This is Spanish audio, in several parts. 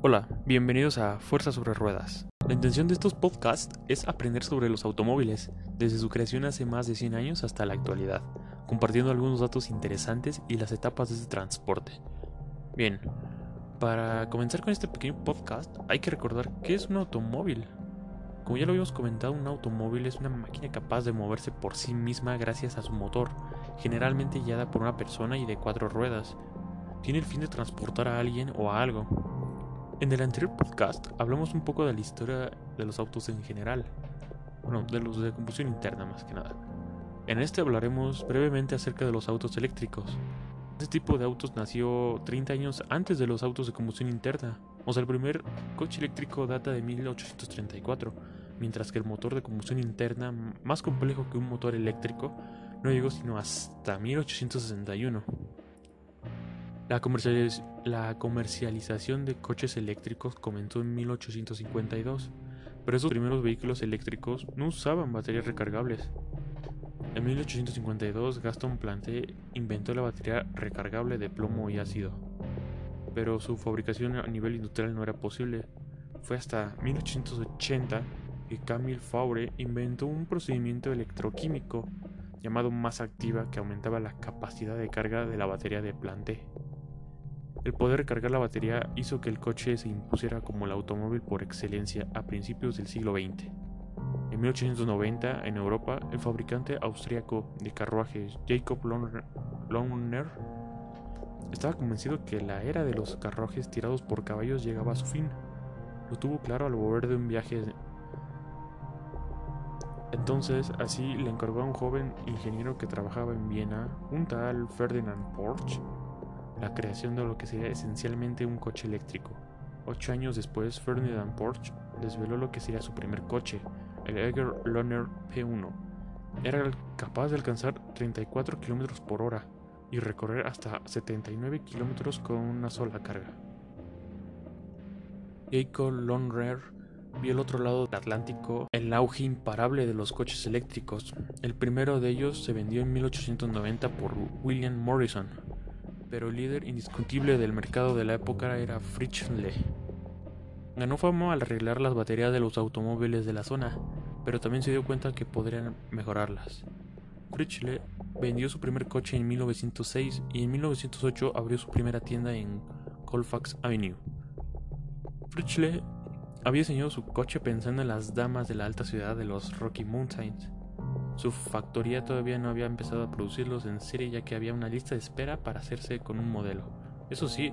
Hola, bienvenidos a Fuerza sobre Ruedas. La intención de estos podcasts es aprender sobre los automóviles, desde su creación hace más de 100 años hasta la actualidad, compartiendo algunos datos interesantes y las etapas de este transporte. Bien, para comenzar con este pequeño podcast hay que recordar qué es un automóvil. Como ya lo habíamos comentado, un automóvil es una máquina capaz de moverse por sí misma gracias a su motor, generalmente guiada por una persona y de cuatro ruedas. Tiene el fin de transportar a alguien o a algo, en el anterior podcast hablamos un poco de la historia de los autos en general, bueno, de los de combustión interna más que nada. En este hablaremos brevemente acerca de los autos eléctricos. Este tipo de autos nació 30 años antes de los autos de combustión interna, o sea, el primer coche eléctrico data de 1834, mientras que el motor de combustión interna, más complejo que un motor eléctrico, no llegó sino hasta 1861. La, comercialización de coches eléctricos comenzó en 1852, pero esos primeros vehículos eléctricos no usaban baterías recargables. En 1852 Gaston Plante inventó la batería recargable de plomo y ácido, pero su fabricación a nivel industrial no era posible. Fue hasta 1880 que Camille Faure inventó un procedimiento electroquímico llamado masa activa que aumentaba la capacidad de carga de la batería de Plante. El poder recargar la batería hizo que el coche se impusiera como el automóvil por excelencia a principios del siglo XX. En 1890, en Europa, el fabricante austríaco de carruajes Jacob Lohner estaba convencido que la era de los carruajes tirados por caballos llegaba a su fin. Lo tuvo claro al volver de un viaje. Entonces, así le encargó a un joven ingeniero que trabajaba en Viena, un tal Ferdinand Porsche, la creación de lo que sería esencialmente un coche eléctrico. Ocho años después, Ferdinand Porsche desveló lo que sería su primer coche, el Eger Lohner P1. Era capaz de alcanzar 34 km por hora y recorrer hasta 79 km con una sola carga. Jacob Lohner vio al otro lado del Atlántico el auge imparable de los coches eléctricos. El primero de ellos se vendió en 1890 por William Morrison, pero el líder indiscutible del mercado de la época era Fritzle. Ganó fama al arreglar las baterías de los automóviles de la zona, pero también se dio cuenta que podrían mejorarlas. Fritzle vendió su primer coche en 1906 y en 1908 abrió su primera tienda en Colfax Avenue. Fritzle había diseñado su coche pensando en las damas de la alta ciudad de los Rocky Mountains su factoría todavía no había empezado a producirlos en serie ya que había una lista de espera para hacerse con un modelo. Eso sí,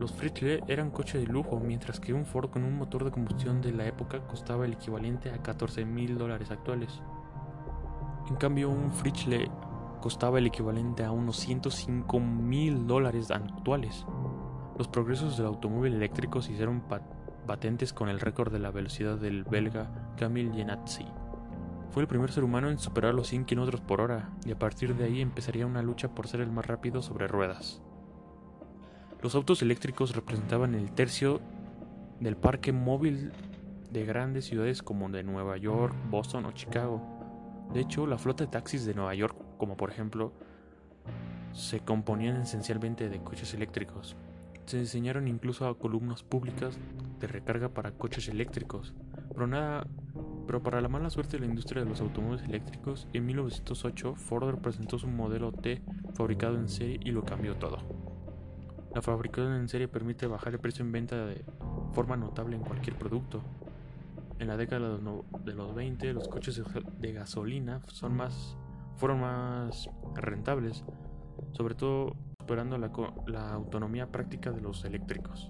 los Fritzle eran coche de lujo, mientras que un Ford con un motor de combustión de la época costaba el equivalente a 14 mil dólares actuales. En cambio, un Fritzle costaba el equivalente a unos 105 mil dólares actuales. Los progresos del automóvil eléctrico se hicieron patentes con el récord de la velocidad del belga Camille Genatzi. Fue el primer ser humano en superar los 100 km por hora y a partir de ahí empezaría una lucha por ser el más rápido sobre ruedas. Los autos eléctricos representaban el tercio del parque móvil de grandes ciudades como de Nueva York, Boston o Chicago. De hecho, la flota de taxis de Nueva York, como por ejemplo, se componían esencialmente de coches eléctricos. Se diseñaron incluso columnas públicas de recarga para coches eléctricos, pero nada pero para la mala suerte de la industria de los automóviles eléctricos, en 1908 Ford presentó su modelo T fabricado en serie y lo cambió todo. La fabricación en serie permite bajar el precio en venta de forma notable en cualquier producto. En la década de los 20 los coches de gasolina fueron más rentables, sobre todo superando la autonomía práctica de los eléctricos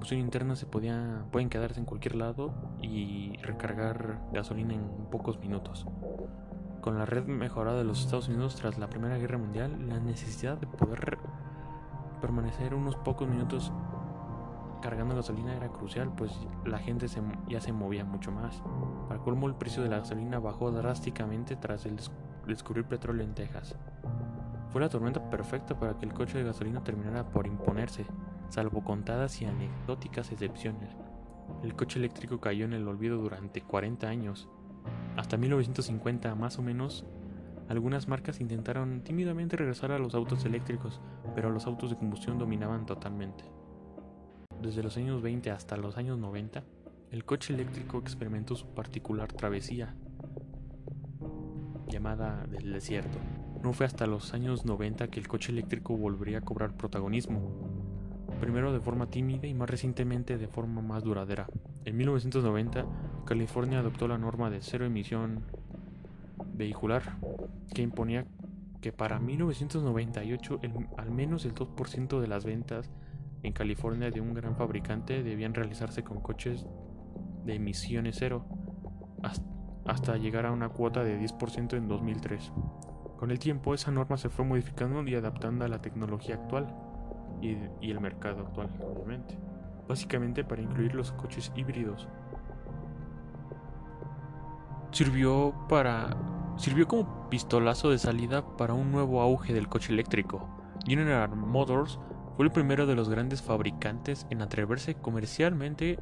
combustión interna se podía, pueden quedarse en cualquier lado y recargar gasolina en pocos minutos. Con la red mejorada de los Estados Unidos tras la Primera Guerra Mundial, la necesidad de poder permanecer unos pocos minutos cargando gasolina era crucial, pues la gente ya se movía mucho más. Para colmo, el precio de la gasolina bajó drásticamente tras el descubrir petróleo en Texas. Fue la tormenta perfecta para que el coche de gasolina terminara por imponerse salvo contadas y anecdóticas excepciones. El coche eléctrico cayó en el olvido durante 40 años. Hasta 1950 más o menos, algunas marcas intentaron tímidamente regresar a los autos eléctricos, pero los autos de combustión dominaban totalmente. desde los años 20 hasta los años 90, el coche eléctrico experimentó su particular travesía, llamada del desierto. No fue hasta los años 90 que el coche eléctrico volvería a cobrar protagonismo, primero de forma tímida y más recientemente de forma más duradera. En 1990, California adoptó la norma de cero emisión vehicular, que imponía que para 1998 al menos el 2% de las ventas en California de un gran fabricante debían realizarse con coches de emisiones cero, hasta llegar a una cuota de 10% en 2003. Con el tiempo, esa norma se fue modificando y adaptando a la tecnología actual y, el mercado actual, obviamente. Básicamente para incluir los coches híbridos. Sirvió para sirvió como pistolazo de salida para un nuevo auge del coche eléctrico. General Motors fue el primero de los grandes fabricantes en atreverse comercialmente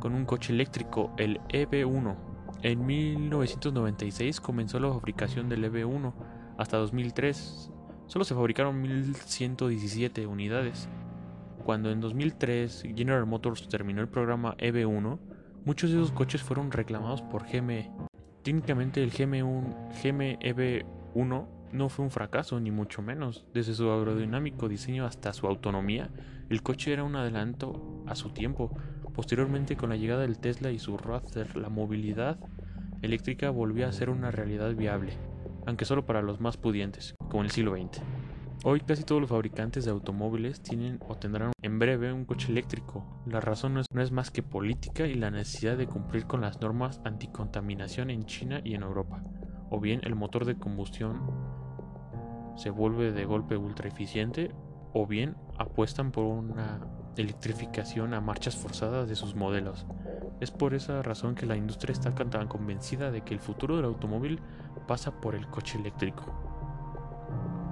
con un coche eléctrico, el EV1, en 1996 comenzó la fabricación del EV1. Hasta 2003 solo se fabricaron 1117 unidades. Cuando en 2003 General Motors terminó el programa EV1, muchos de esos coches fueron reclamados por GM. Técnicamente el GM1, GM EV1 no fue un fracaso, ni mucho menos. Desde su aerodinámico diseño hasta su autonomía, el coche era un adelanto a su tiempo. Posteriormente, con la llegada del Tesla y su Roadster, la movilidad eléctrica volvió a ser una realidad viable, aunque solo para los más pudientes, como en el siglo XX. Hoy casi todos los fabricantes de automóviles tienen o tendrán en breve un coche eléctrico. La razón no es, no es, más que política y la necesidad de cumplir con las normas anticontaminación en China y en Europa. O bien el motor de combustión se vuelve de golpe ultra eficiente, o bien apuestan por una electrificación a marchas forzadas de sus modelos. Es por esa razón que la industria está tan convencida de que el futuro del automóvil pasa por el coche eléctrico.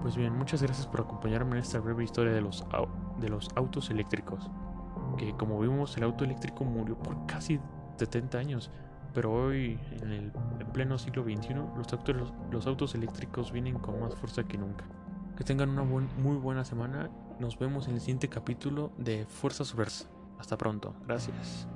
Pues bien, muchas gracias por acompañarme en esta breve historia de los, de los autos eléctricos. Que como vimos, el auto eléctrico murió por casi 70 años, pero hoy, en el pleno siglo XXI, los autos, los autos eléctricos vienen con más fuerza que nunca. Que tengan una muy buena semana. Nos vemos en el siguiente capítulo de Fuerza Subversa. Hasta pronto. Gracias.